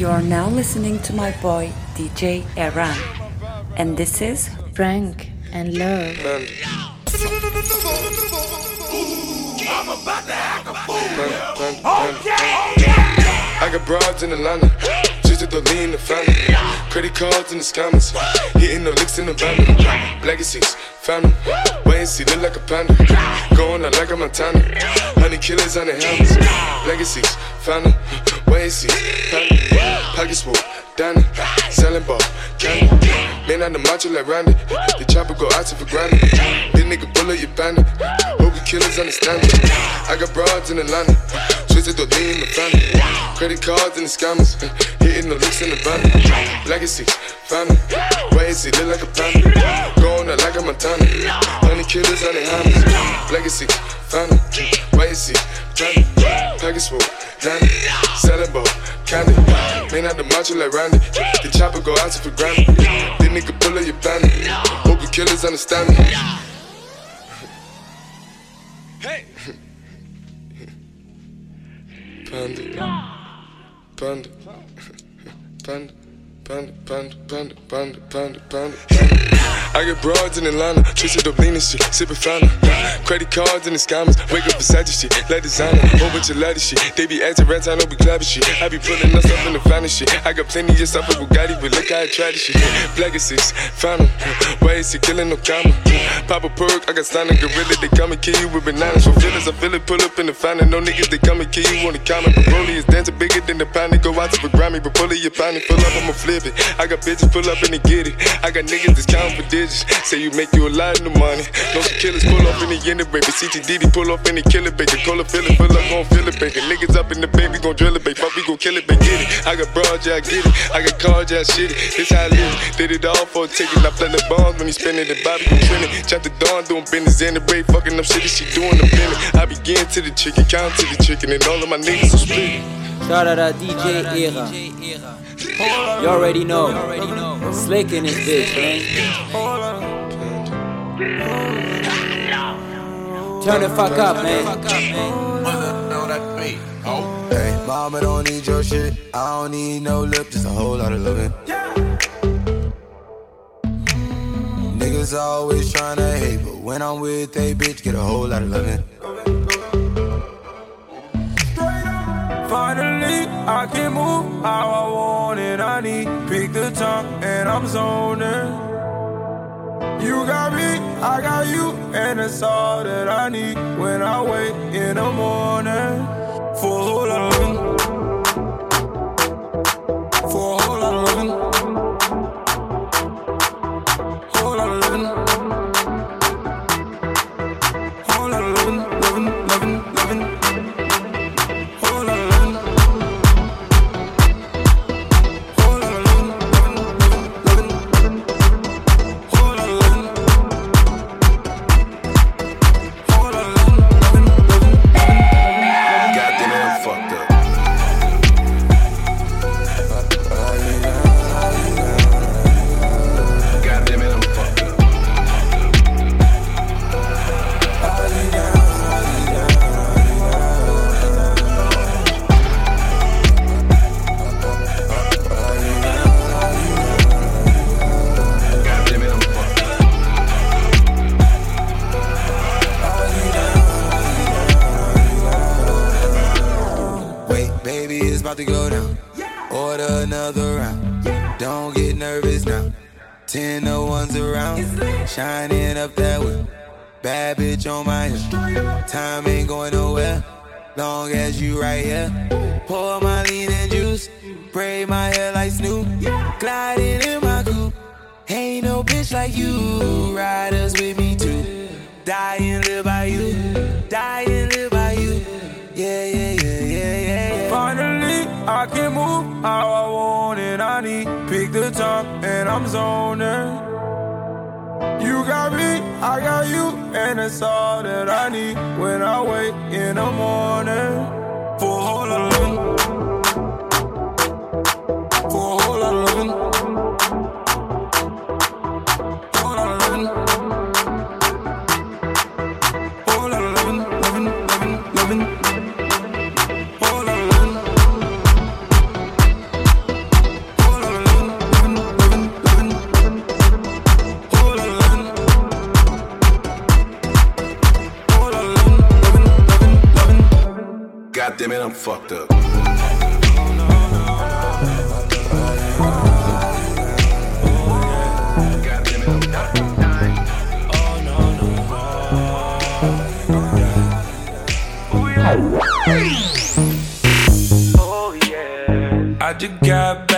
You are now listening to my boy DJ R'AN, and this is Frank and Love. I got broads in Atlanta, just to lean the family. Credit cards in the scammers, hitting the licks in the van. Legacies, family, wait and see, look like a panda. Going out like a Montana, honey killers on the helmets. Legacies, family, wait and see, family. Pockets full, Danny, selling ball, candy. Man on the macho like Randy, the chopper go out to for granted. This nigga bullet, you bandit. Hope killers understand it. I got broads in Atlanta, twisted the lean in the family. Credit cards and the scammers, hitting the licks in the van. Legacy, family, wait and see, look like a panda. Going out like a Montana, honey killers on the hammers. Legacy, and see, family. Package full, Danny, selling ball, candy. Man out the macho like Randy, the chopper go out to for granted. This nigga bullet, you bandit. Hope you killers understand me. Hey. Panda. Panda. Panda. Panda, panda, panda, panda, panda, panda. I get broads in Atlanta, twisted up lean and shit, sippin' fountain. Credit cards and the scammers, wake up beside shit, like designer, whole bunch of lattice shit. They be acting rats, I know be clapping shit. I be pulling us up in the finest shit. I got plenty of stuff with Bugatti, but look how I try this shit. Black is six, found. Why is he killing no comma? Pop a perk, I got signed a gorilla, they come and kill you with bananas. For feelings, I feel it, pull up in the fountain. No niggas, they come and kill you on the comment. But Broly is dancing bigger than the pound, they go out to the Grammy. But pull it, your pound, pull up, I'ma flip it. I got bitches pull up and they get it. I got niggas that's counting for digits. Say you make you a lot of money. No some killers pull up in the end of baby. CTDD pull up in the killer baby. Call a feeling, fill up, gon' feel it, baby. Niggas up in the baby, gon' drill it, baby. Fuck, we gon' kill it, baby. Get it. I got broad, yeah, I get it. I got cards, yeah, I shit it. This how I live. Did it all for a ticket. I play the bombs when he spinning the Bobby, you trending. Chop the dawn, doing business in the break. Fucking up shit, she doing the minute. I begin to the chicken, count to the chicken, and all of my niggas are split. Shout out to DJ Era. You already know. Slick in his bitch, man. Turn the fuck up, man. Hey, mama don't need your shit. I don't need no lip, just a whole lot of loving. Niggas always tryna hate, but when I'm with a bitch, get a whole lot of loving. Finally, I can move how I want it. I need pick the top and I'm zoning. You got me, I got you, and that's all that I need when I wake in the morning. For a loving. For a whole lot of loving. Whole lot of loving. I'm zoning. You got me, I got you, and that's all that I need when I wake in the morning. Damn it, I'm fucked up. Oh yeah. I just got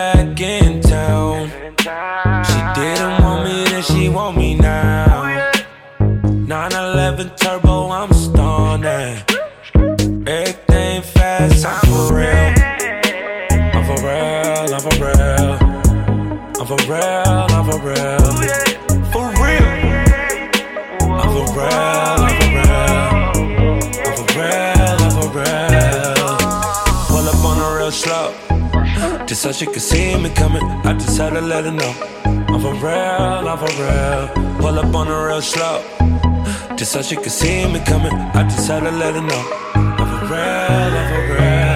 let her know. I'm for real, I'm for real. Pull up on the real slow. Just so she can see me coming. I just had to let her know. I'm for real, I'm for real.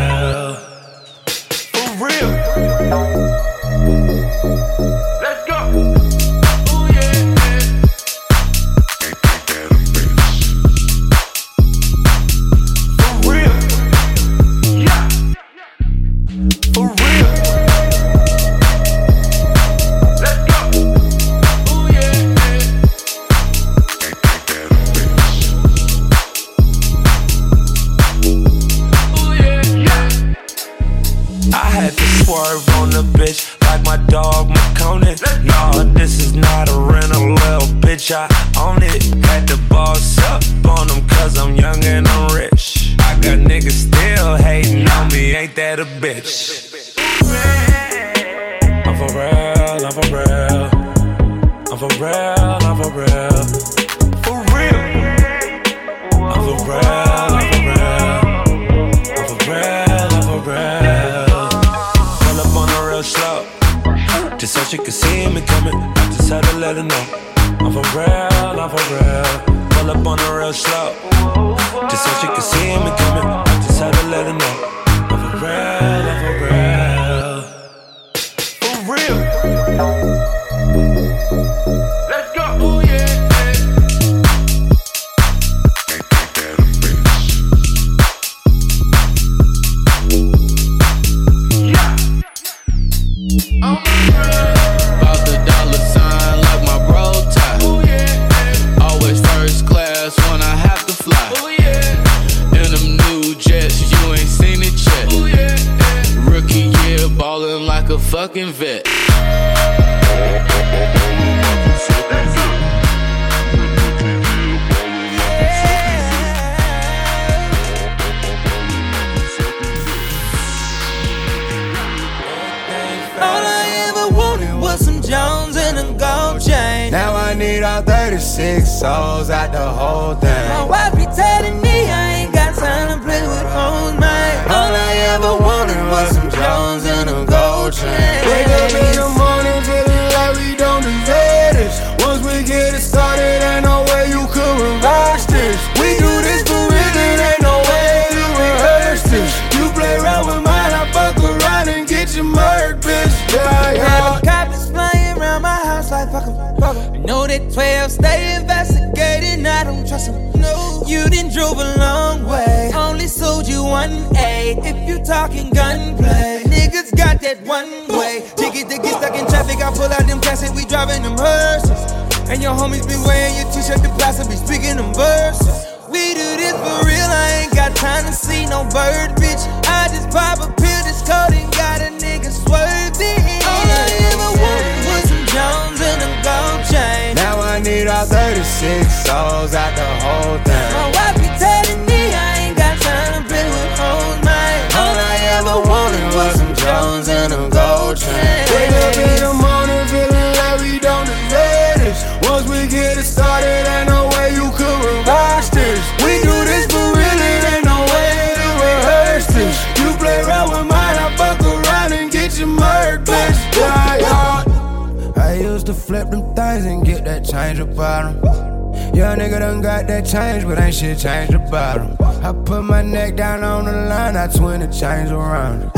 36 souls out the whole thing. My wife be telling me I ain't got time to play with hoes, man. All I ever wanted was some Jones and a gold chain. Wake 1A if you talking gunplay. Niggas got that one way. Diggy, get stuck in traffic. I pull out them classic, we driving them hearses. And your homies be wearing your t shirt, the plastic be speaking them verses. We do this for real, I ain't got time to see no bird, bitch. I just pop a pill, this code and got a nigga swerving. All I ever wanted was some Jones and a gold chain. Now I need all 36 souls out the whole flip them things and get that change about 'em. Young nigga done got that change, but ain't shit changed about 'em. I put my neck down on the line, I twin the change around.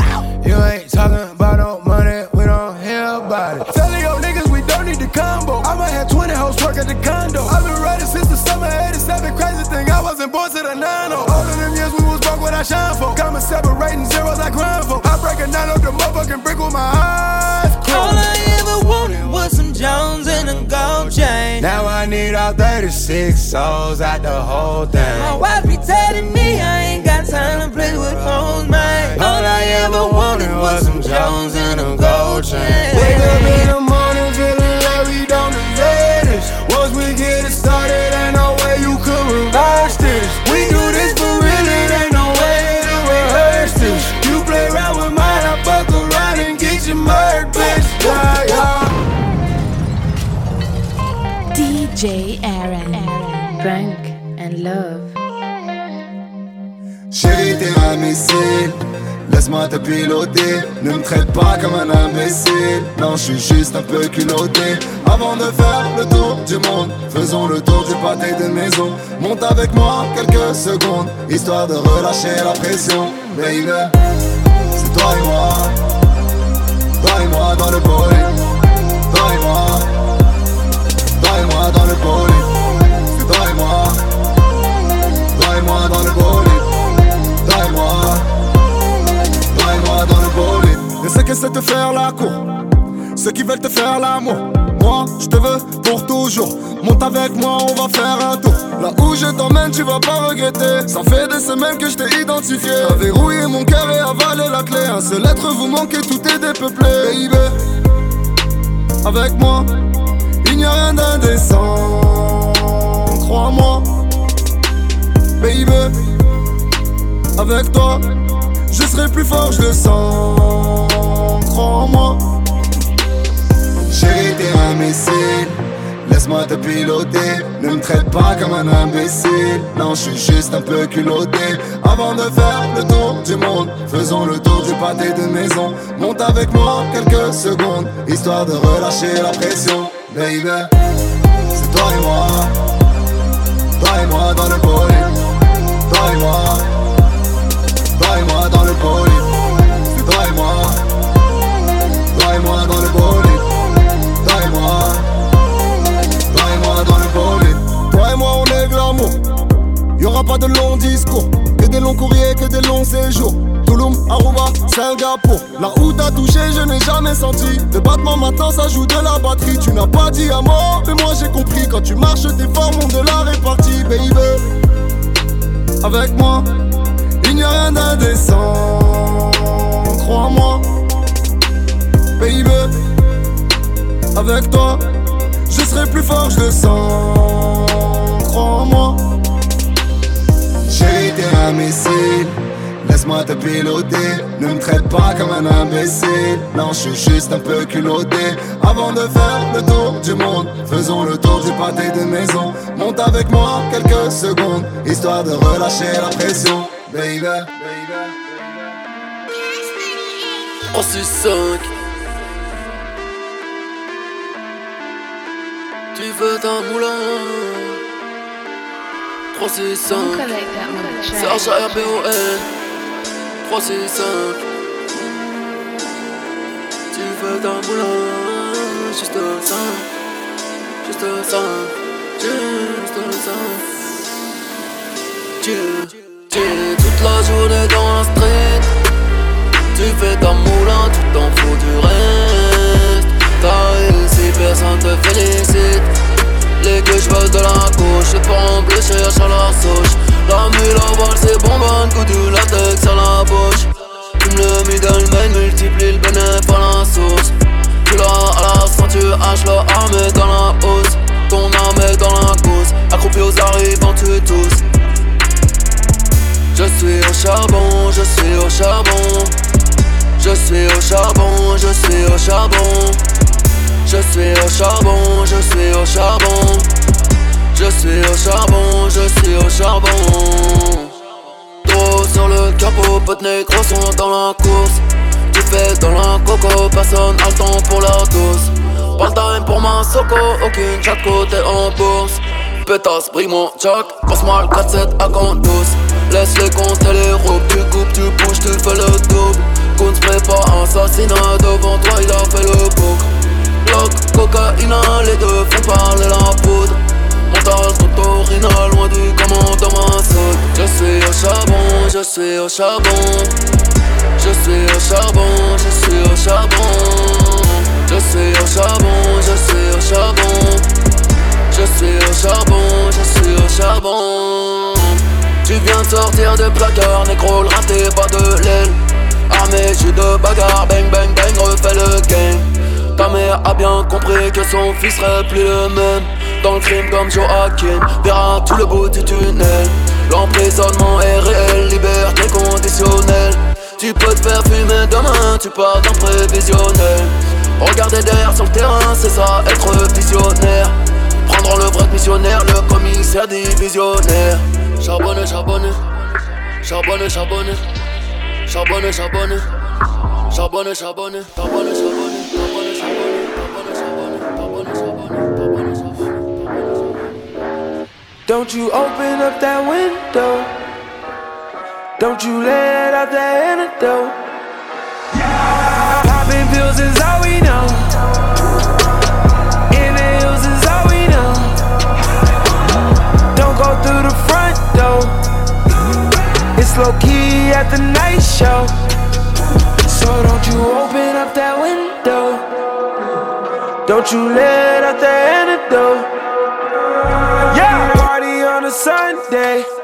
You ain't talking about no money, we don't hear about it. Telling your niggas we don't need the combo. I might have 20 hoes work at the condo. I've been riding since the summer 87, crazy thing, I wasn't born to the 9 All of them years we was broke what I shine for. Got me separating zeros like grind for. I break it down up the motherfucking brick with my eyes closed. Jones and a gold chain. Now I need all 36 souls out the whole thing. My wife be telling me I ain't got time to play with hoes, man. All I ever wanted was some Jones and a gold chain. Wake up in the morning feeling like we don't deserve this. Once we get it started, ain't no way you could reverse this. We do this DJ Aaron. Frank and Love. Chérie, t'es un missile. Laisse-moi te piloter. Ne me traite pas comme un imbécile. Non, je suis juste un peu culotté. Avant de faire le tour du monde, faisons le tour du pâté de maison. Monte avec moi quelques secondes, histoire de relâcher la pression. Baby, c'est toi et moi. Toi et moi dans le bowling. Veulent te faire l'amour. Moi, je te veux pour toujours. Monte avec moi, on va faire un tour. Là où je t'emmène, tu vas pas regretter. Ça fait des semaines que je t'ai identifié. T'as verrouillé mon cœur et avalé la clé. Un seul être vous manquez, tout est dépeuplé. Baby, avec moi, il n'y a rien d'indécent. Crois-moi, baby, avec toi, je serai plus fort, je le sens. Crois-moi. Chérie, t'es un missile. Laisse-moi te piloter. Ne me traite pas comme un imbécile. Non, je suis juste un peu culotté. Avant de faire le tour du monde, faisons le tour du pâté de maison. Monte avec moi quelques secondes, histoire de relâcher la pression. Baby, c'est toi et moi. Toi et moi dans le bowling. Toi et moi. Toi et moi Pas de longs discours, que des longs courriers, que des longs séjours. Touloum, Aruba, Singapour. Là où t'as touché, je n'ai jamais senti. De battement maintenant, ça joue de la batterie. Tu n'as pas dit à mort, mais moi j'ai compris. Quand tu marches, tes formes ont de la répartie, baby. Avec moi, il n'y a rien d'indécent. Crois-moi, baby. Avec toi, je serai plus fort, je le sens. Crois-moi. Laisse-moi te piloter. Ne me traite pas comme un imbécile. Non, je suis juste un peu culotté. Avant de faire le tour du monde, faisons le tour du pâté de maison. Monte avec moi quelques secondes, histoire de relâcher la pression. Baby, baby. 3, 6, 5 Tu veux un moulin? 3, 6, 5 Serge RBON 3, 6, 5 Tu veux un moulin? Juste ça Juste ça Juste ça Tu Tu toute la journée dans la street. Tu fais ta moulin, tu t'en fous du reste. T'as réussi, personne te félicite Les gueux veulent de la gauche, en bleu, cherche à la sauce La mule à balle, c'est bonbonne, coup du latex à la bouche. Tu me le middleman, multiplie le bénéfice à la source. Tu l'as à la ceinture, hache le armé dans la hausse Ton arme est dans la cause, accroupi aux arrivants, tu tous. Je suis au charbon, je suis au charbon. Je suis au charbon, je suis au charbon. Je suis au charbon, je suis au charbon. Je suis au charbon, je suis au charbon. Trop sur le capot, potes négros sont dans la course. Tu fais dans la coco, personne a le temps pour la dose. Pas time pour ma soco, aucune chaque côté en bourse. Pétasse, brille mon jack, passe-moi le 4-7 à compte douce. Laisse-les compter les robes, tu coupes, tu bouges, tu fais le double. Qu'on se prépare assassinat devant toi, il a fait le bouc. Bloc, cocaïne, les deux font parler la poudre. Montage, motorina, loin du commandement. Je suis au charbon, je suis au charbon. Je suis au charbon, je suis au charbon. Je suis au charbon, je suis au charbon. Je suis au charbon, je suis au charbon. Tu viens de sortir de placard, négro, le raté, pas de l'aile. Armé, j'suis de bagarre, bang bang bang, refais le game. Ta mère a bien compris que son fils serait plus le même. Dans le crime comme Joachim Verra tout le bout du tunnel. L'emprisonnement est réel, liberté conditionnelle. Tu peux te faire fumer demain, tu pars d'un prévisionnel. Regarder derrière sur le terrain, c'est ça être visionnaire. Prendre le vrai missionnaire, le commissaire divisionnaire. Charbonne, charbonne, charbonne, charbonne. Charbonne, charbonne, charbonne, charbonne, charbonne, charbonne. Don't you open up that window. Don't you let out that antidote. Yeah. Popping pills is all we know. Inhales is all we know. Don't go through the front door. It's low key at the night show. So don't you open up that window. Don't you let out the antidote. Sunday.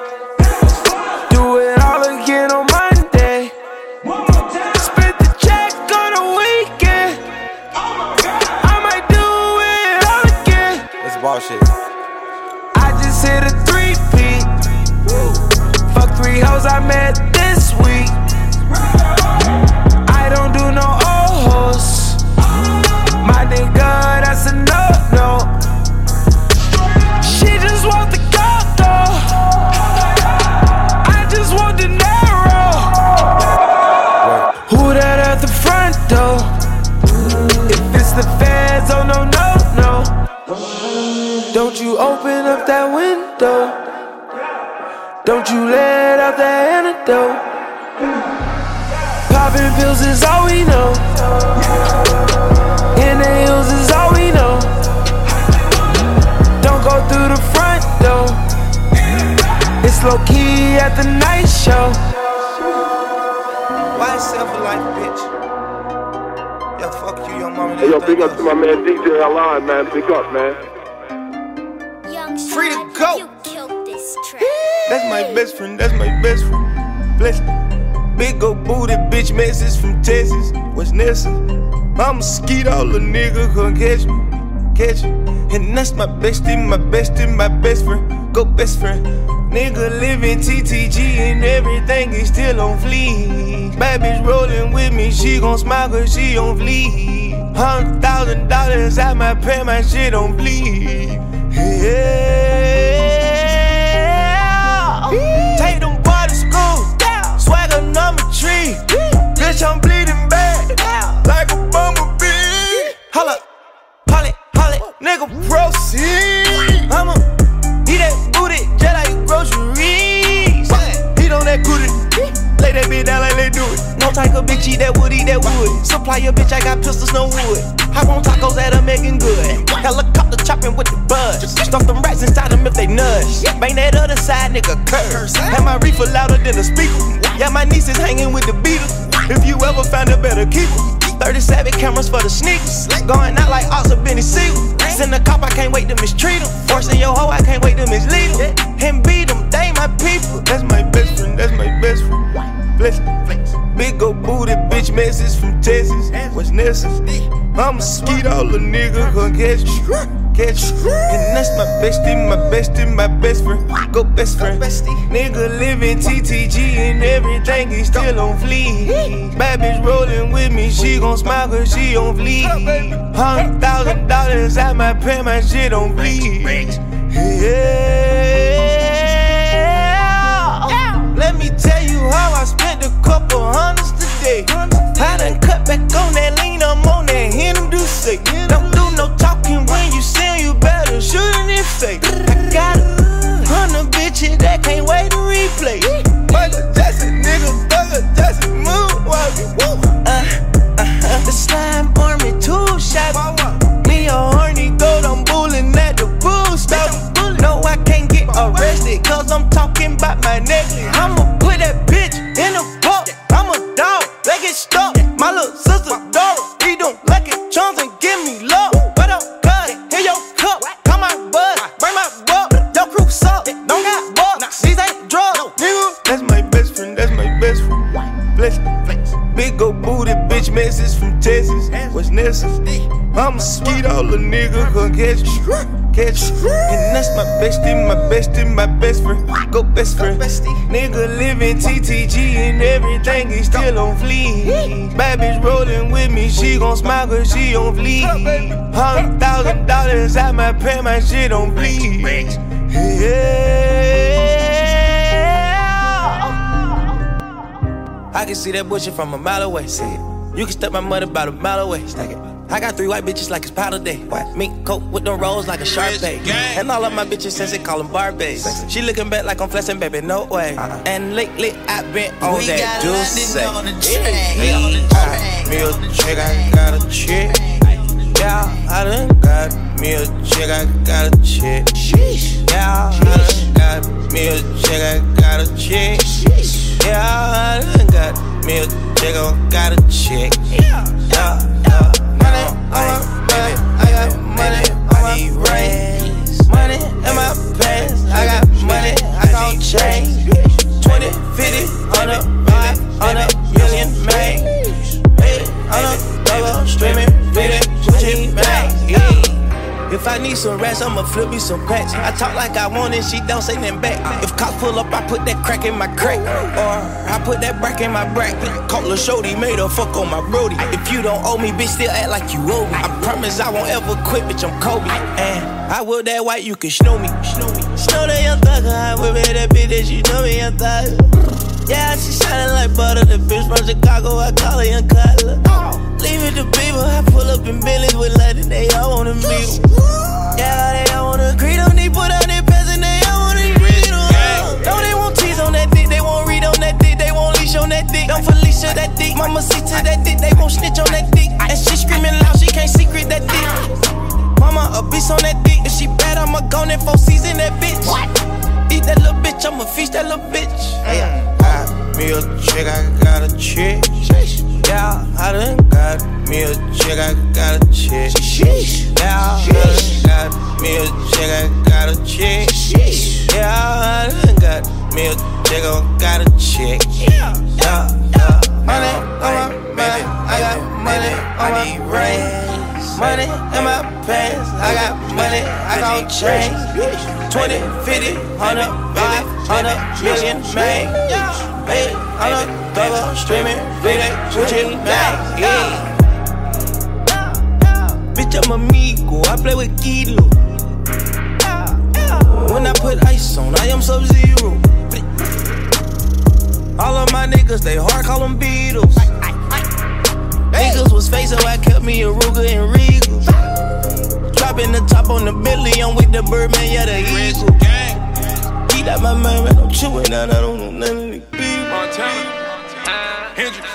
Open that window. Don't you let out that antidote. Popping pills is all we know. Inhales is all we know. Don't go through the front door. It's low key at the night show. Why self a life, bitch? Yeah, fuck you, your mama. Hey, yo, big up to my man DJ Alon, man. Big up, man. Free to go. That's my best friend. That's my best friend. Bless me. Big old booty bitch message from Texas. What's Nessa? I'm a skeet all the nigga come catch me. Catch me. And that's my bestie, my bestie, my best friend. Go best friend. Nigga living TTG and everything is still on fleek. Bad bitch rolling with me, she gon' smile cause she on fleek. Hundred thousand dollars at my pay, my shit on bleed. Yeah. Take them swagger number three. Bitch, I'm bleeding bad, like a bumblebee. Holla, holla, holla, nigga, proceed. I'ma eat that booty just like groceries. Eat on that booty. Bitch down like they do it. No type of bitch eat that wood, eat that wood. Supply your bitch, I got pistols, no wood. Hop on tacos that are making good. Helicopter chopping with the buzz. Stuff them rats inside them if they nudge. Bang that other side, nigga, curse. Have my reefer louder than a speaker. Yeah, my niece is hanging with the Beatles. If you ever find a better keeper. 37 cameras for the sneakers. Going out like Oscar Benny Siegel. Send a cop, I can't wait to mistreat him. Forcing your hoe, I can't wait to mislead him. And beat them, they my people. That's my best friend, that's my best friend. Bless Big old booty bitch message from Texas. What's necessary? I'm a skeet all the nigga come catch me. Catch me. And that's my bestie, my bestie, my best friend. Go best friend. Nigga living TTG and everything is still on fleek. Bad bitch rolling with me, she gon' smile cause she on fleek. Hundred thousand dollars at my pay, my shit on bleed. Yeah. Let me tell you how I spent a couple hundreds today. I done cut back on that lean, I'm on that Hennessy do say. Don't do no talking when you sing, you better shoot in it fake. I got a hundred bitches that can't wait to replay. Michael Jackson, nigga, Michael Jackson, moonwalking. Uh, uh-huh. The slime two. Me a horny goat, I'm at the. No, I can't get arrested, cause I'm talking about my necklace. I'ma put necessary. I'm a all little nigga, come catch you catch you. And that's my bestie, my bestie, my best friend. Go best friend. Nigga living TTG and everything is still on fleek. Bad bitch rolling with me, she gon' smile cause she on fleek. Hundred thousand dollars at my pay, my shit on bleed. Yeah. I can see that bullshit from a mile away. See it. You can step my money about a mile away. Stack it. I got three white bitches like it's powder day. What? Mink coat with them rolls like a sharp bay. And all of my bitches since they call them Barbies. She looking back like I'm flexing, baby, no way. Uh-uh. And lately I've been on we that juice. On the train. Yeah. Me a chick, I got a chick. Yeah, I done got me a chick, I got a chick. Yeah, I done got me a chick, I got a chick. Yeah, I done got me a I got a chick. Yeah, yeah money, I need some rats, I'ma flip me some packs. I talk like I want it, she don't say nothing back. If cops pull up, I put that crack in my crack. Or I put that brack in my brack. Call a shorty, made a fuck on my brody. If you don't owe me, bitch, still act like you owe me. I promise I won't ever quit, bitch, I'm Kobe. And I will that white, you can snow me. Snow me. Snow that young thugger, I will be that bitch that you know me, young thugger. Yeah, she shining like butter. The bitch from Chicago, I call her young Cutler. Leave it to people. I pull up in Billy's with London, they all wanna meet. Yeah, they all wanna agree. Don't need put out their pants and they all wanna read on. Don't they want tease on that dick, they won't read on that dick, they won't leash on that dick. Don't Felicia that dick, mama see to that dick, they won't snitch on that dick. And she screaming loud, she can't secret that dick. Mama a beast on that dick, if she bad, I'ma go in four season that bitch. What? Eat that little bitch, I'ma feast that little bitch. Mm. Hey, got me a chick, I got a chick. Yeah, I done got me a chick, I got a chick. Yeah, I done me a chick, I got a chick. Yeah, I done got me a chick, I got a chick. Yeah, yeah, money on my mind, I got money on my brain. Money in my pants, I got money, I got change. 20, 50, 100, 500 million, man. Hey, I'm a double streaming, feeling, switching back, yeah. Bitch, I'm amigo, I play with Kilo. When I put ice on, I am sub zero. All of my niggas, they hard, call them Beatles. Niggas was facing, I kept me a Ruger and Regal. Dropping the top on the Billy, I'm with the Birdman, yeah, the Eagle. Eat out my mind, man, I'm chewing out, I don't know nothing. Montana, Hendrix.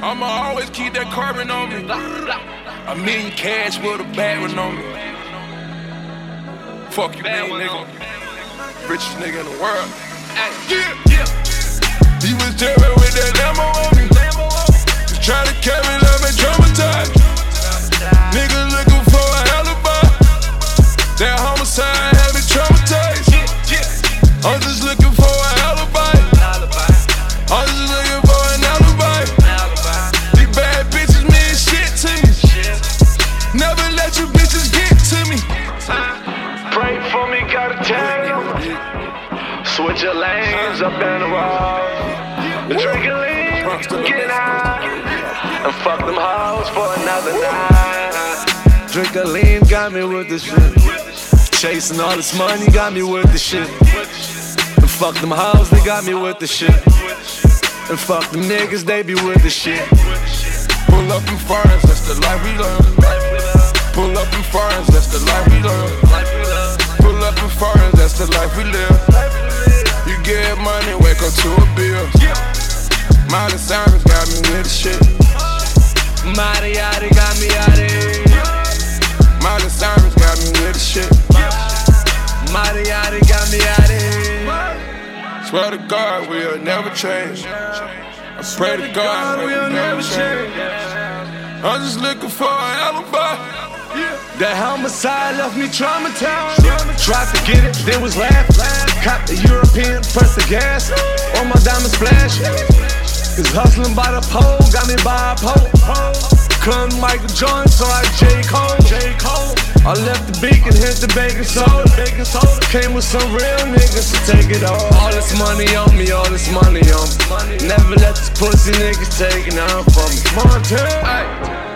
I'ma always keep that carbon on me. A million cash with a bad one on me. Fuck you, bad nigga. Richest nigga in the world. Yeah, yeah. He was tearing with that Lambo on me. Lanes up in the road. Drink a lean, get high. And fuck them hoes for another night. Drink a lean, got me with this shit. Chasing all this money, got me with the shit. And fuck them hoes, they got me with the shit. And fuck them niggas, they be with the shit. Pull up in foreigns, that's the life we live. Pull up in foreigns, that's the life we live. Pull up in foreigns, that's the life we live. Get money, wake up to a bill. Miley Cyrus got me with the shit. Mighty Yachty got me out here. Miley Cyrus got me with the shit. Mighty Yachty got me out here. Swear to God, we'll never change. I pray to God, we'll never change. I'm just looking for an alibi. That homicide left me traumatized. Tried to get it, then was laughing. Cop the European, press the gas. All my diamonds flash. Cause hustling by the pole got me bipolar. Couldn't Michael Jordan, so I J. Cole. I left the beacon, hit the baking soda. Came with some real niggas to take it all. All this money on me, all this money on me. Never let this pussy niggas take it out from me. Montana.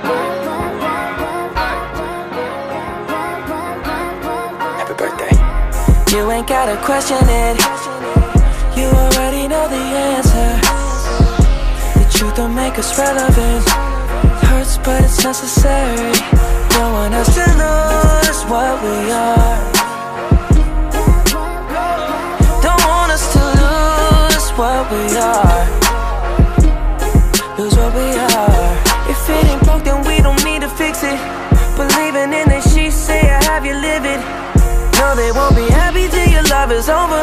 You ain't gotta question it. You already know the answer. The truth don't make us relevant. Hurts, but it's necessary. Don't want us to lose what we are. Don't want us to lose what we are. Lose what we are. If it ain't broke, then we don't need to fix it. Believing in it, she say I have you live it. No, they won't be happy till your love is over.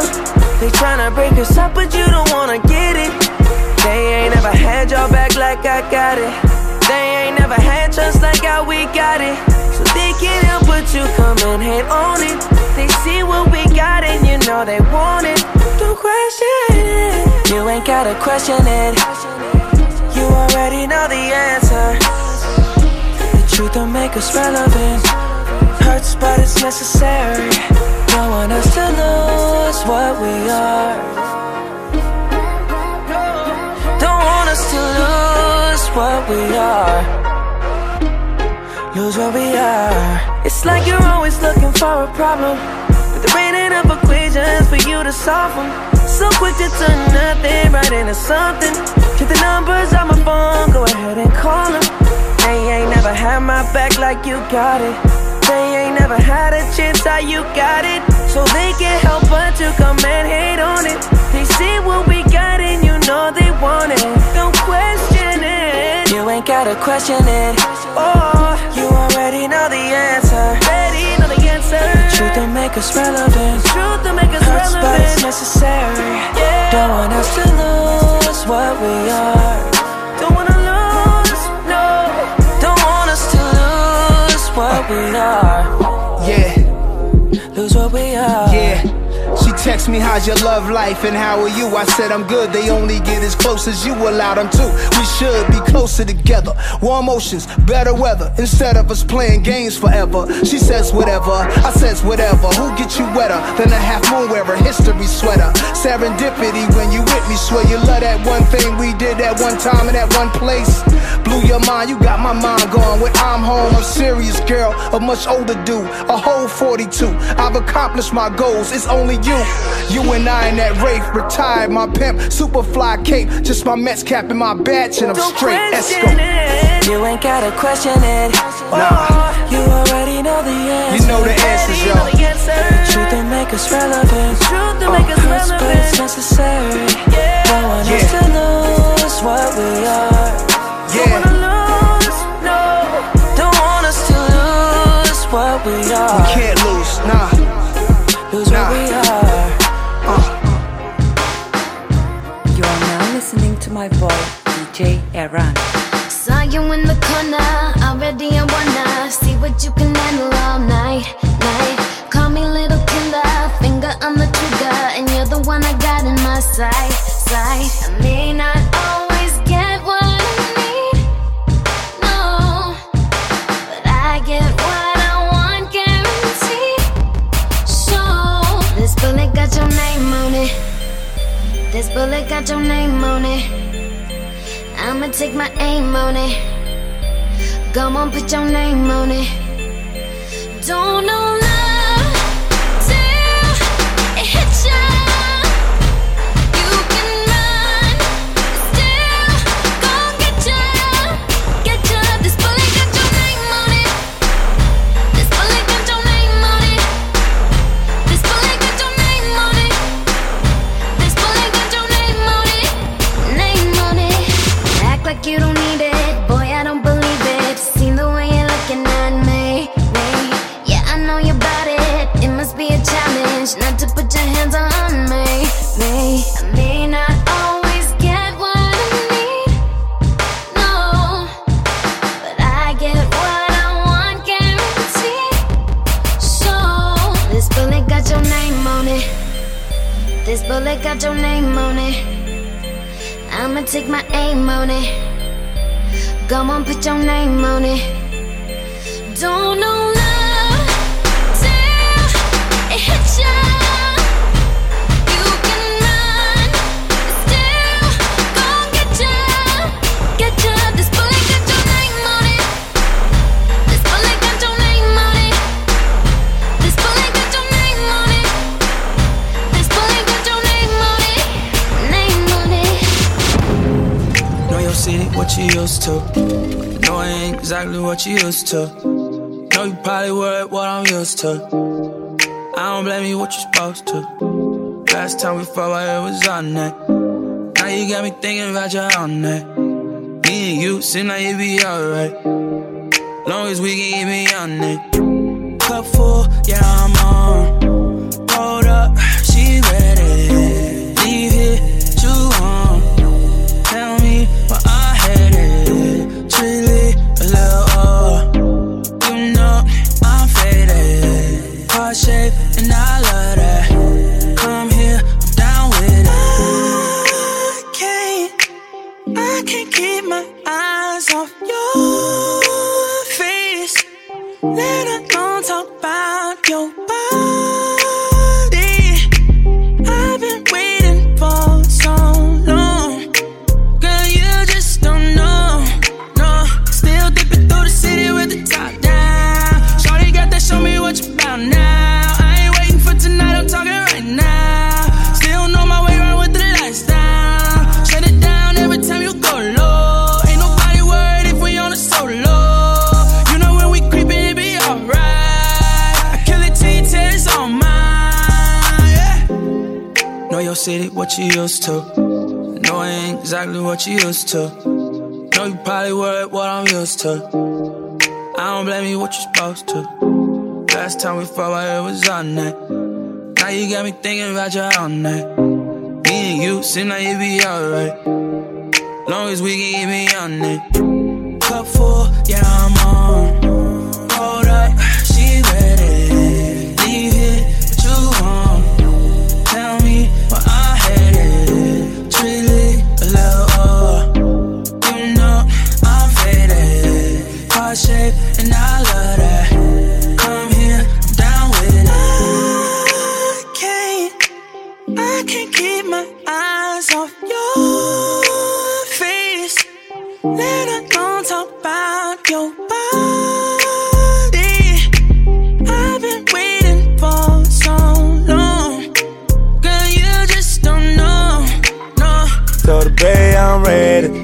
They tryna break us up, but you don't wanna get it. They ain't never had your back like I got it. They ain't never had trust like how we got it. So they can't help but you come and hate on it. They see what we got and you know they want it. Don't question it. You ain't gotta question it. You already know the answer. The truth don't make us relevant. Hurts, but it's necessary. Don't want us to lose what we are. Don't want us to lose what we are. Lose what we are. It's like you're always looking for a problem. But there ain't enough equations for you to solve them. So quick to turn nothing right into something. Get the numbers on my phone, go ahead and call them. They ain't never had my back like you got it. They ain't never had a chance how you got it. So they can't help but to come and hate on it. They see what we got and you know they want it. Don't question it. You ain't gotta question it. Oh, you already know the answer. Already know the answer. The truth don't make us relevant. Truth don't make us Hurts, relevant. but it's necessary. Yeah. Don't want us to lose what we are. What we are. Yeah. Lose what we are. Yeah. Text me, how's your love life and how are you? I said, I'm good. They only get as close as you allow them to. We should be closer together. Warm oceans, better weather. Instead of us playing games forever. She says, whatever. I says, whatever. Who gets you wetter than a half moon wearer? History sweater. Serendipity when you with me. Swear you love that one thing we did that one time in that one place. Blew your mind, you got my mind going. When I'm home, I'm serious, girl. A much older dude, a whole 42. I've accomplished my goals, it's only you. You and I in that Wraith, retired, my pimp, super fly cape. Just my Mets cap and my badge, and I'm Don't straight. Let's question go. it. You ain't gotta question it. Nah. You already know the answer. You know the answers, yo. Already know the answer. The truth don't make us relevant. Truth don't make us hurts, relevant. but it's necessary. Don't want us Yeah. to lose what we are. Don't Yeah. My boy DJ R'AN. Saw you in the corner, already I wanna see what you can handle all night, night. Call me little killer, finger on the trigger, and you're the one I got in my sight. Take my aim on it. Come on, put your name on it. Don't know This your name on it. I'ma take my aim on it. Come on, put your name on it. Don't know to. Know I ain't exactly what you used to. Know you probably worried what I'm used to. I don't blame you what you're supposed to. Last time we fought, I was on that. Now you got me thinking about your own that. Me and you seem like you be alright. Long as we can me on it. Cup full, yeah, I'm on. City, what you used to. Know I ain't exactly what you used to. Know you probably worried what I'm used to. I don't blame you what you're supposed to. Last time we fought, I it was on that. Now you got me thinking about your own night. Me and you seem like you be alright. Long as we can me on it. Cup full, yeah, I'm on.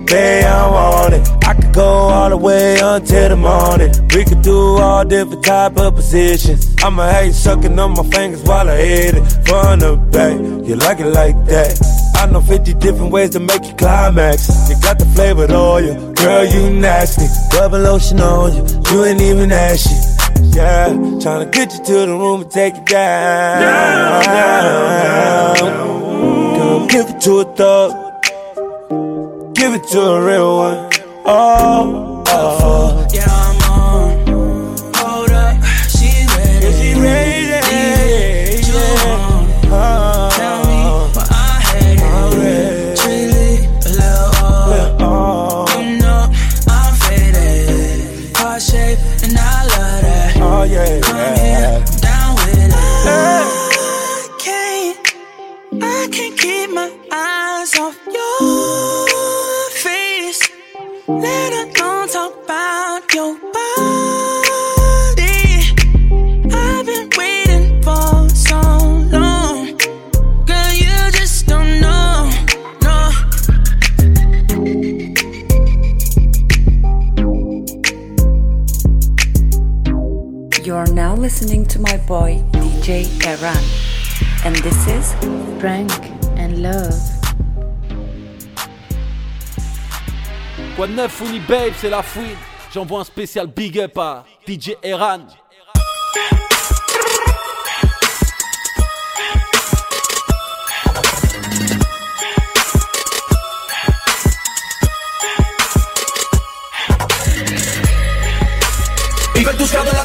Bay, I want it. I could go all the way until the morning. We could do all different type of positions. I'ma hate sucking on my fingers while I hit it from the back. You like it like that? I know 50 different ways to make you climax. You got the flavored oil, girl, you nasty. Rubber lotion on you, you ain't even ashy. Yeah, tryna get you to the room and take you down. down, down, down. Girl, give it to a thug. Give it to a real one. Oh, oh. To my boy DJ Eran, and this is Frank and Love. Quoi de neuf, Fouini Babe, c'est la fouine. J'envoie un spécial big up à DJ Eran. Ils veulent tous faire de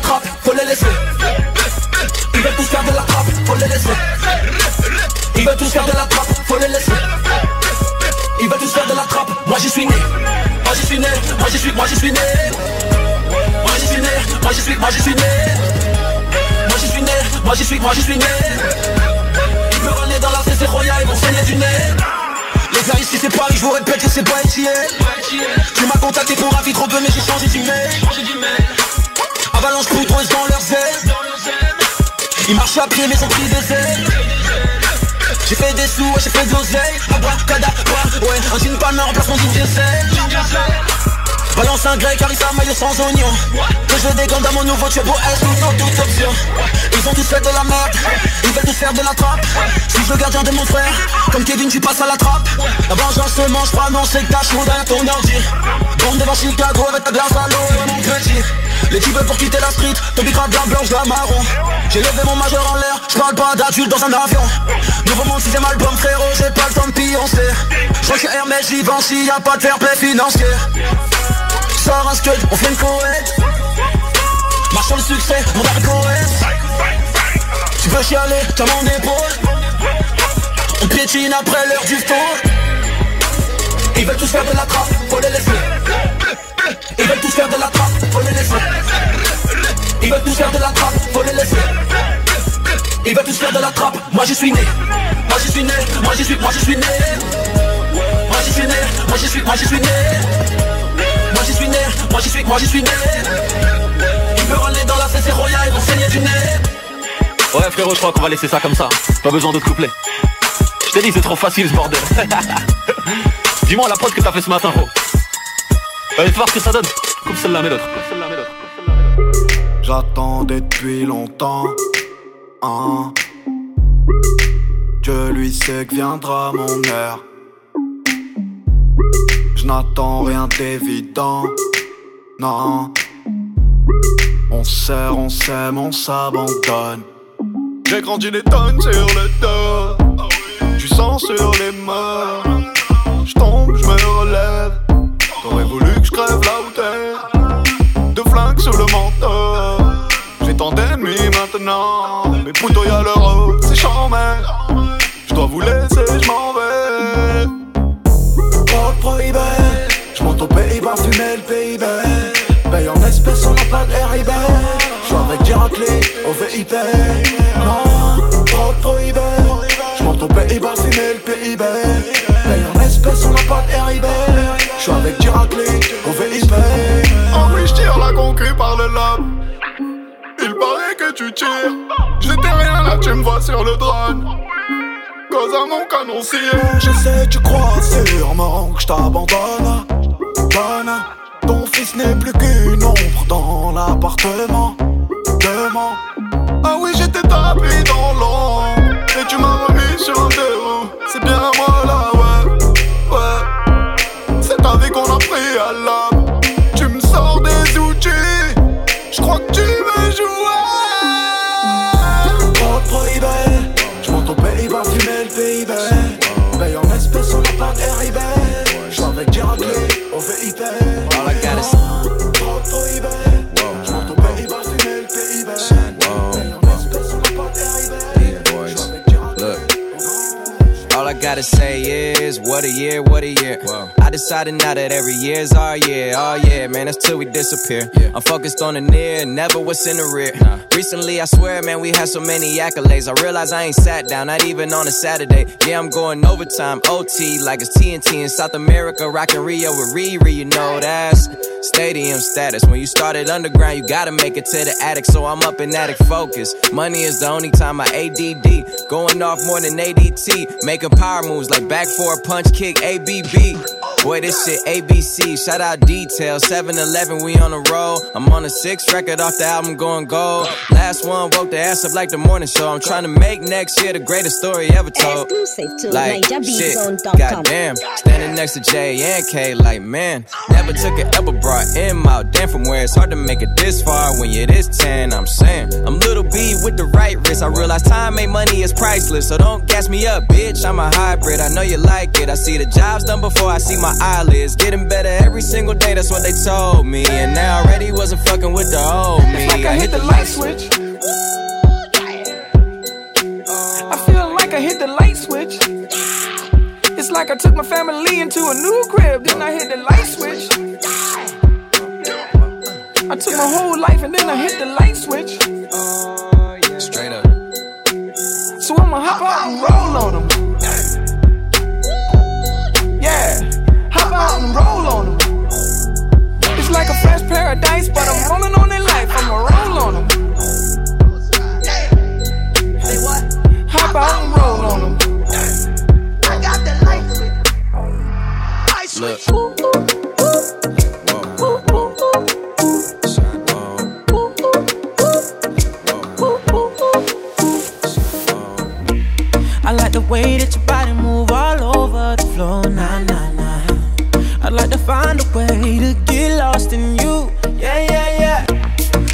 tous faire de la trappe, faut les laisser. Ils veulent tous faire de la trappe, faut les laisser. Ils veulent tous faire de la trappe, moi j'y suis né. Moi j'y suis né, moi j'y suis, moi j'y suis né. Moi j'y suis né, moi j'y suis, moi j'y suis né. Moi j'y suis né, moi j'y suis, moi j'y suis né. Ils veulent aller dans la CC Royale, ils vont saigner du nez. Les gars ici c'est Paris, je vous répète que c'est pas Etienne Tu m'as contacté pour un peu mais j'ai changé d'email Avalanche poudreuse dans leurs ailes Ils marchent à pied mais sont pris des ailes. J'ai fait des sous, j'ai fait de l'oseille. Abracadabra, ouais Un jean palmer en placement d'une diesel Balance un grec, Carissa, maillot sans oignon. Que je dégonne dans mon nouveau turbo S Tout sans toute option Ils ont tous fait de la merde Ils veulent tous faire de la trappe. Je suis le gardien de mon frère Comme Kevin tu passes à la trappe. La vengeance se mange pas non c'est que t'as chaud derrière ton ordi. Bombe devant Chicago avec ta glace à l'eau mon petit L'équipe pour quitter la street Toby grave la blanche, la marron. J'ai levé mon majeur en l'air Je parle pas d'adulte dans un avion. Nouveau monde sixième album frérot J'ai pas le temps de pioncer Je crois que Hermès j'y vends s'il y a pas de fair play financier Sors un on fait une cohète Marche le succès, mon dark Tu veux chialer, t'as mon épaule. On piétine après l'heure du tour Ils veulent tous faire de la trappe, faut les laisser Ils veulent tous faire de la trappe, faut les laisser Ils veulent tous faire de la trappe, faut les laisser Ils veulent tous faire de la trappe, moi j'y suis né. Moi j'y suis né, moi j'y suis, moi j'y suis né. Moi j'y suis né, moi j'y suis, moi j'y suis né moi j'y suis, moi j'y suis né. Ils veulent aller dans la CC Royale, ils vont saigner du nez. Ouais frérot je crois qu'on va laisser ça comme ça. Pas besoin de couplet Je t'ai dit c'est trop facile ce bordel. Dis-moi la prod que t'as fait ce matin gros Allez voir ce que ça donne. Coupe celle-là mais l'autre. J'attendais depuis longtemps hein. Je lui sais que viendra mon heure. Je n'attends rien d'évident, On sert, on s'aime, on s'abandonne. J'ai grandi des tonnes sur le dos, du sang sur les mains. Je tombe, je me relève. T'aurais voulu que je crève où t'es. Deux flingues sur le manteau. J'ai tant d'ennemis maintenant. Mais plutôt y'a l'euro, c'est chambé. Je dois vous laisser, je m'en vais. Code prohibé Je au Pays-Bas fumer le PIB Paye en espèces, on n'a pas de RIB J'suis avec Diraclé au VIP Non, trop prohibé Je monte au Pays-Bas fumer le PIB Paye en espèces, on n'a pas de RIB J'suis avec Diraclé au VIP Oh oui, j'tire la concu par le lobe Il paraît que tu tires. J'étais rien là, tu me vois sur le drone. Cause à mon canon Je sais, tu crois sûrement que je t'abandonne. Donne, ton fils n'est plus qu'une ombre dans l'appartement. Demain, ah oui, j'étais tapé dans l'ombre. Et tu m'as remis sur un. C'est bien moi là, ouais, ouais. C'est ta vie qu'on a pris à l'âme. Say is, what a year, what a year. I decided now that every year's our year. Oh yeah, man, that's till we disappear. I'm focused on the near, never what's in the rear. Recently, I swear, man, we had so many accolades. I realize I ain't sat down, not even on a Saturday. Yeah, I'm going overtime, OT, like it's TNT in South America, rockin' Rio with Riri, you know that's stadium status. When you started underground, you gotta make it to the attic, so I'm up in attic focus. Money is the only time I ADD, going off more than ADT, making power moves like back for a punch kick, ABB. Boy, this shit ABC. Shout out Detail. 7 Eleven, we on the roll. I'm on a sixth record off the album going gold. Last one woke the ass up like the morning show. I'm trying to make next year the greatest story ever told. Like, shit, goddamn. Standing next to J and K, like, man. Never took it, ever brought M out. Damn, from where it's hard to make it this far when you're this 10. I'm saying, I'm little B with the right wrist. I realize time ain't money it's priceless. So don't gas me up, bitch. I'm a hybrid. I know you like it. I see the jobs done before I see my eyelids. Getting better every single day, that's what they told me. And now I already wasn't fucking with the old me. It's like I hit the light switch. I feel like I hit the light switch. It's like I took my family into a new crib, then I hit the light switch. I took my whole life and then I hit the light switch. Straight up. So I'ma hop out and roll on them. Hop out and roll on them. It's like a fresh paradise, but I'm rolling on their life. I'ma roll on them. Hop out and roll on them. I got the light switch. Look. A to get lost in you, yeah, yeah, yeah.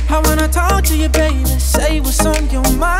I wanna talk to you, baby, say what's on your mind.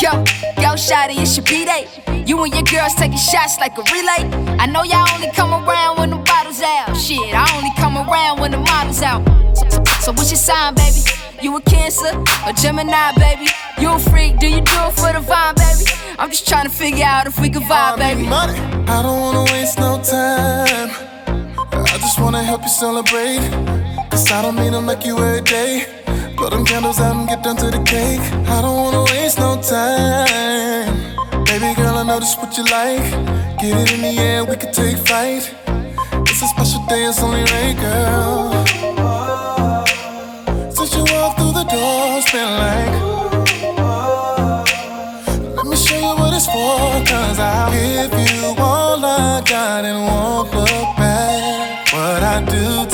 Yo, yo, shawty, it's your B-Day. You and your girls taking shots like a relay. I know y'all only come around when the bottles out. Shit, I only come around when the models out. So, so, so what's your sign, baby? You a Cancer or Gemini, baby? You a freak? Do you do it for the vibe, baby? I'm just trying to figure out if we can vibe, baby. Money. I don't wanna waste no time. I just wanna help you celebrate. Cause I don't mean to make you every day. Blow them candles out and get down to the cake. I don't wanna time. Baby girl, I know this what you like. Get it in the air, we can take flight. It's a special day, it's only right, girl. Since you walked through the door, it's been like. Let me show you what it's for, cause I'll give you all I got and won't look back. What I do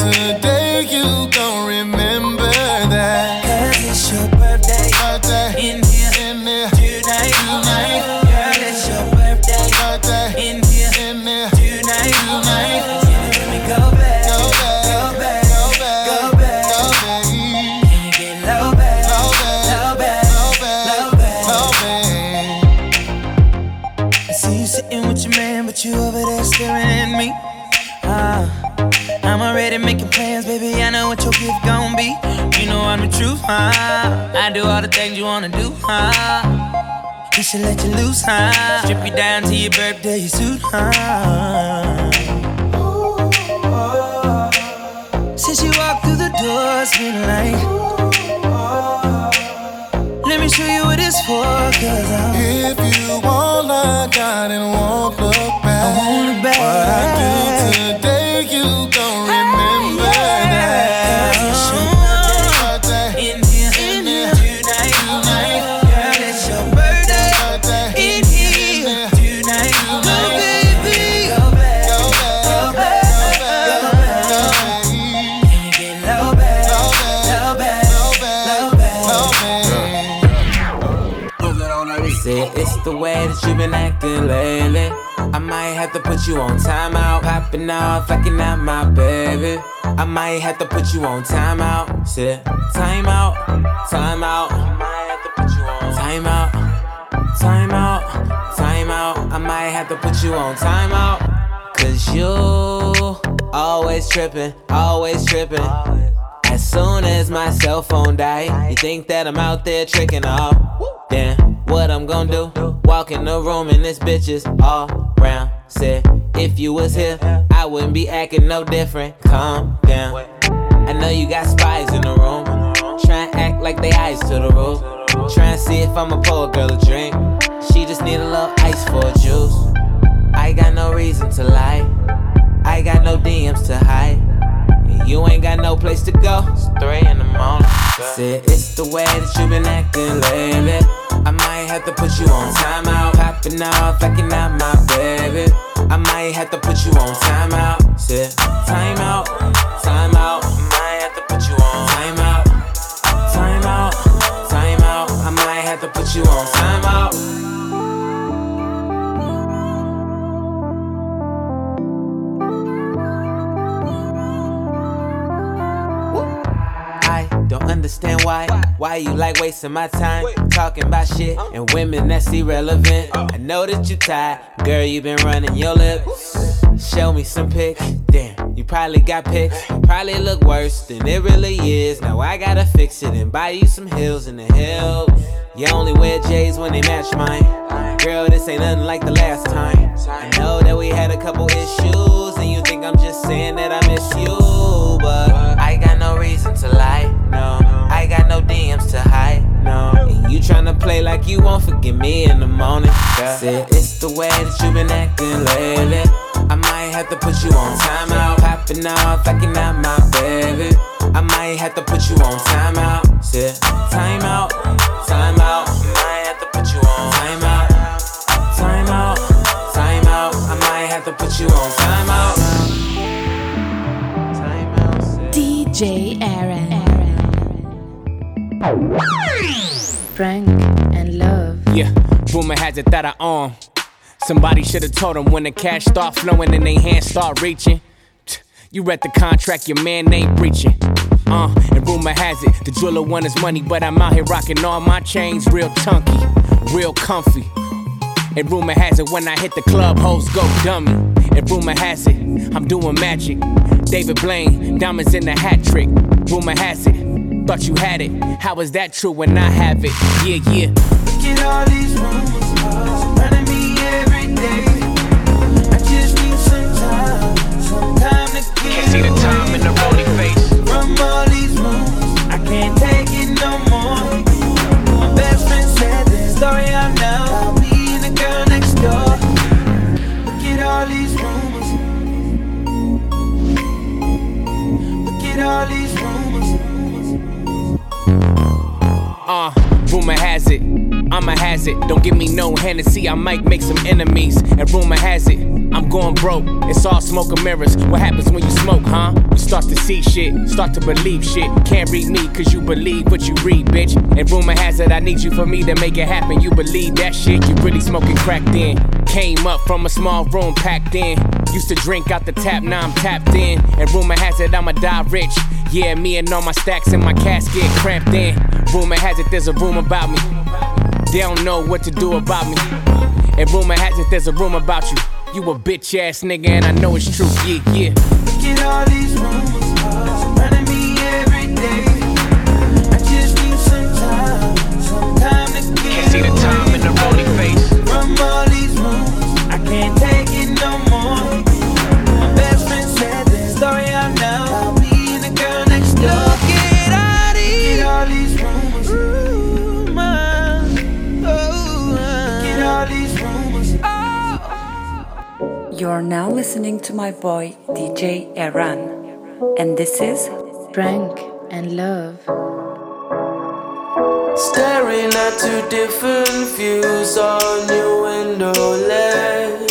huh? I do all the things you wanna do, huh? We should let you loose, huh? Strip you down to your birthday suit, huh? Since you walked through the door, it's been like. Let me show you what it's for, cause I'm. If you all I got and won't look back. want it back. What I do today, the way that you've been acting lately. I might have to put you on timeout. Popping off, acting out my baby. I might have to put you on timeout. Sit, timeout, timeout. I might have to put you on timeout, timeout, timeout. I might have to put you on timeout. Cause you always tripping, always tripping. As soon as my cell phone die, you think that I'm out there tricking off. Then what I'm gonna do? Walk in the room and this bitch is all round. Said if you was here, I wouldn't be acting no different. Calm down. I know you got spies in the room. Try and act like they eyes to the roof. Try and see if I'm a pour a girl a drink. She just need a little ice for a juice. I got no reason to lie. I got no DMs to hide. You ain't got no place to go. It's three in the morning. Said it's the way that you been acting lately. I might have to put you on timeout. Popping off, acting out my baby. I might have to put you on timeout. Said timeout, timeout. I might have to put you on timeout, timeout, timeout. I might have to put you on timeout. Don't understand why. Why you like wasting my time talking about shit and women that's irrelevant. Uh. I know that you tired, girl. You been running your lips. Show me some pics. Damn, you probably got pics. Probably look worse than it really is. Now I gotta fix it and buy you some heels in the hills. You only wear J's when they match mine. Girl, this ain't nothing like the last time. I know that we had a couple issues, and you think I'm just saying that I miss you, but you tryna play like you won't forgive me in the morning. Said it's the way that you been acting lately. I might have to put you on timeout. Popping off, acting out my baby. I might have to put you on timeout. Said timeout, timeout. I might have to put you on timeout, timeout, timeout. I might have to put you on timeout. DJ R'AN. Frank and Love. Yeah, rumor has it that I own. Somebody should have told them when the cash start flowing and they hands start reaching. You read the contract, your man ain't breaching. Uh, and rumor has it, the driller want his money, but I'm out here rocking all my chains real chunky, real comfy. And rumor has it, when I hit the club, hoes go dummy. And rumor has it, I'm doing magic. David Blaine, diamonds in the hat trick. Rumor has it, thought you had it. How is that true when I have it? Yeah, yeah. Look at all these rumors uh, surrounding me Broke. It's all smoke and mirrors. What happens when you smoke, huh? You start to see shit, start to believe shit. Can't read me, cause you believe what you read, bitch. And rumor has it, I need you for me to make it happen. You believe that shit, you really smoking crack then. Came up from a small room packed in. Used to drink out the tap, now I'm tapped in. And rumor has it, I'ma die rich. Yeah, me and all my stacks in my casket cramped in. Rumor has it, there's a room about me. They don't know what to do about me. And rumor has it, there's a room about you. You a bitch ass nigga, and I know it's true. Yeah, yeah. Look at all these rumors surrounding me every day. I just need some time, some time to get Can't see the time in the rolling face. From all these rumors, I can't take it no more. You're now listening to my boy DJ R'AN. And this is Frank and Love. Staring at two different views on your window ledge.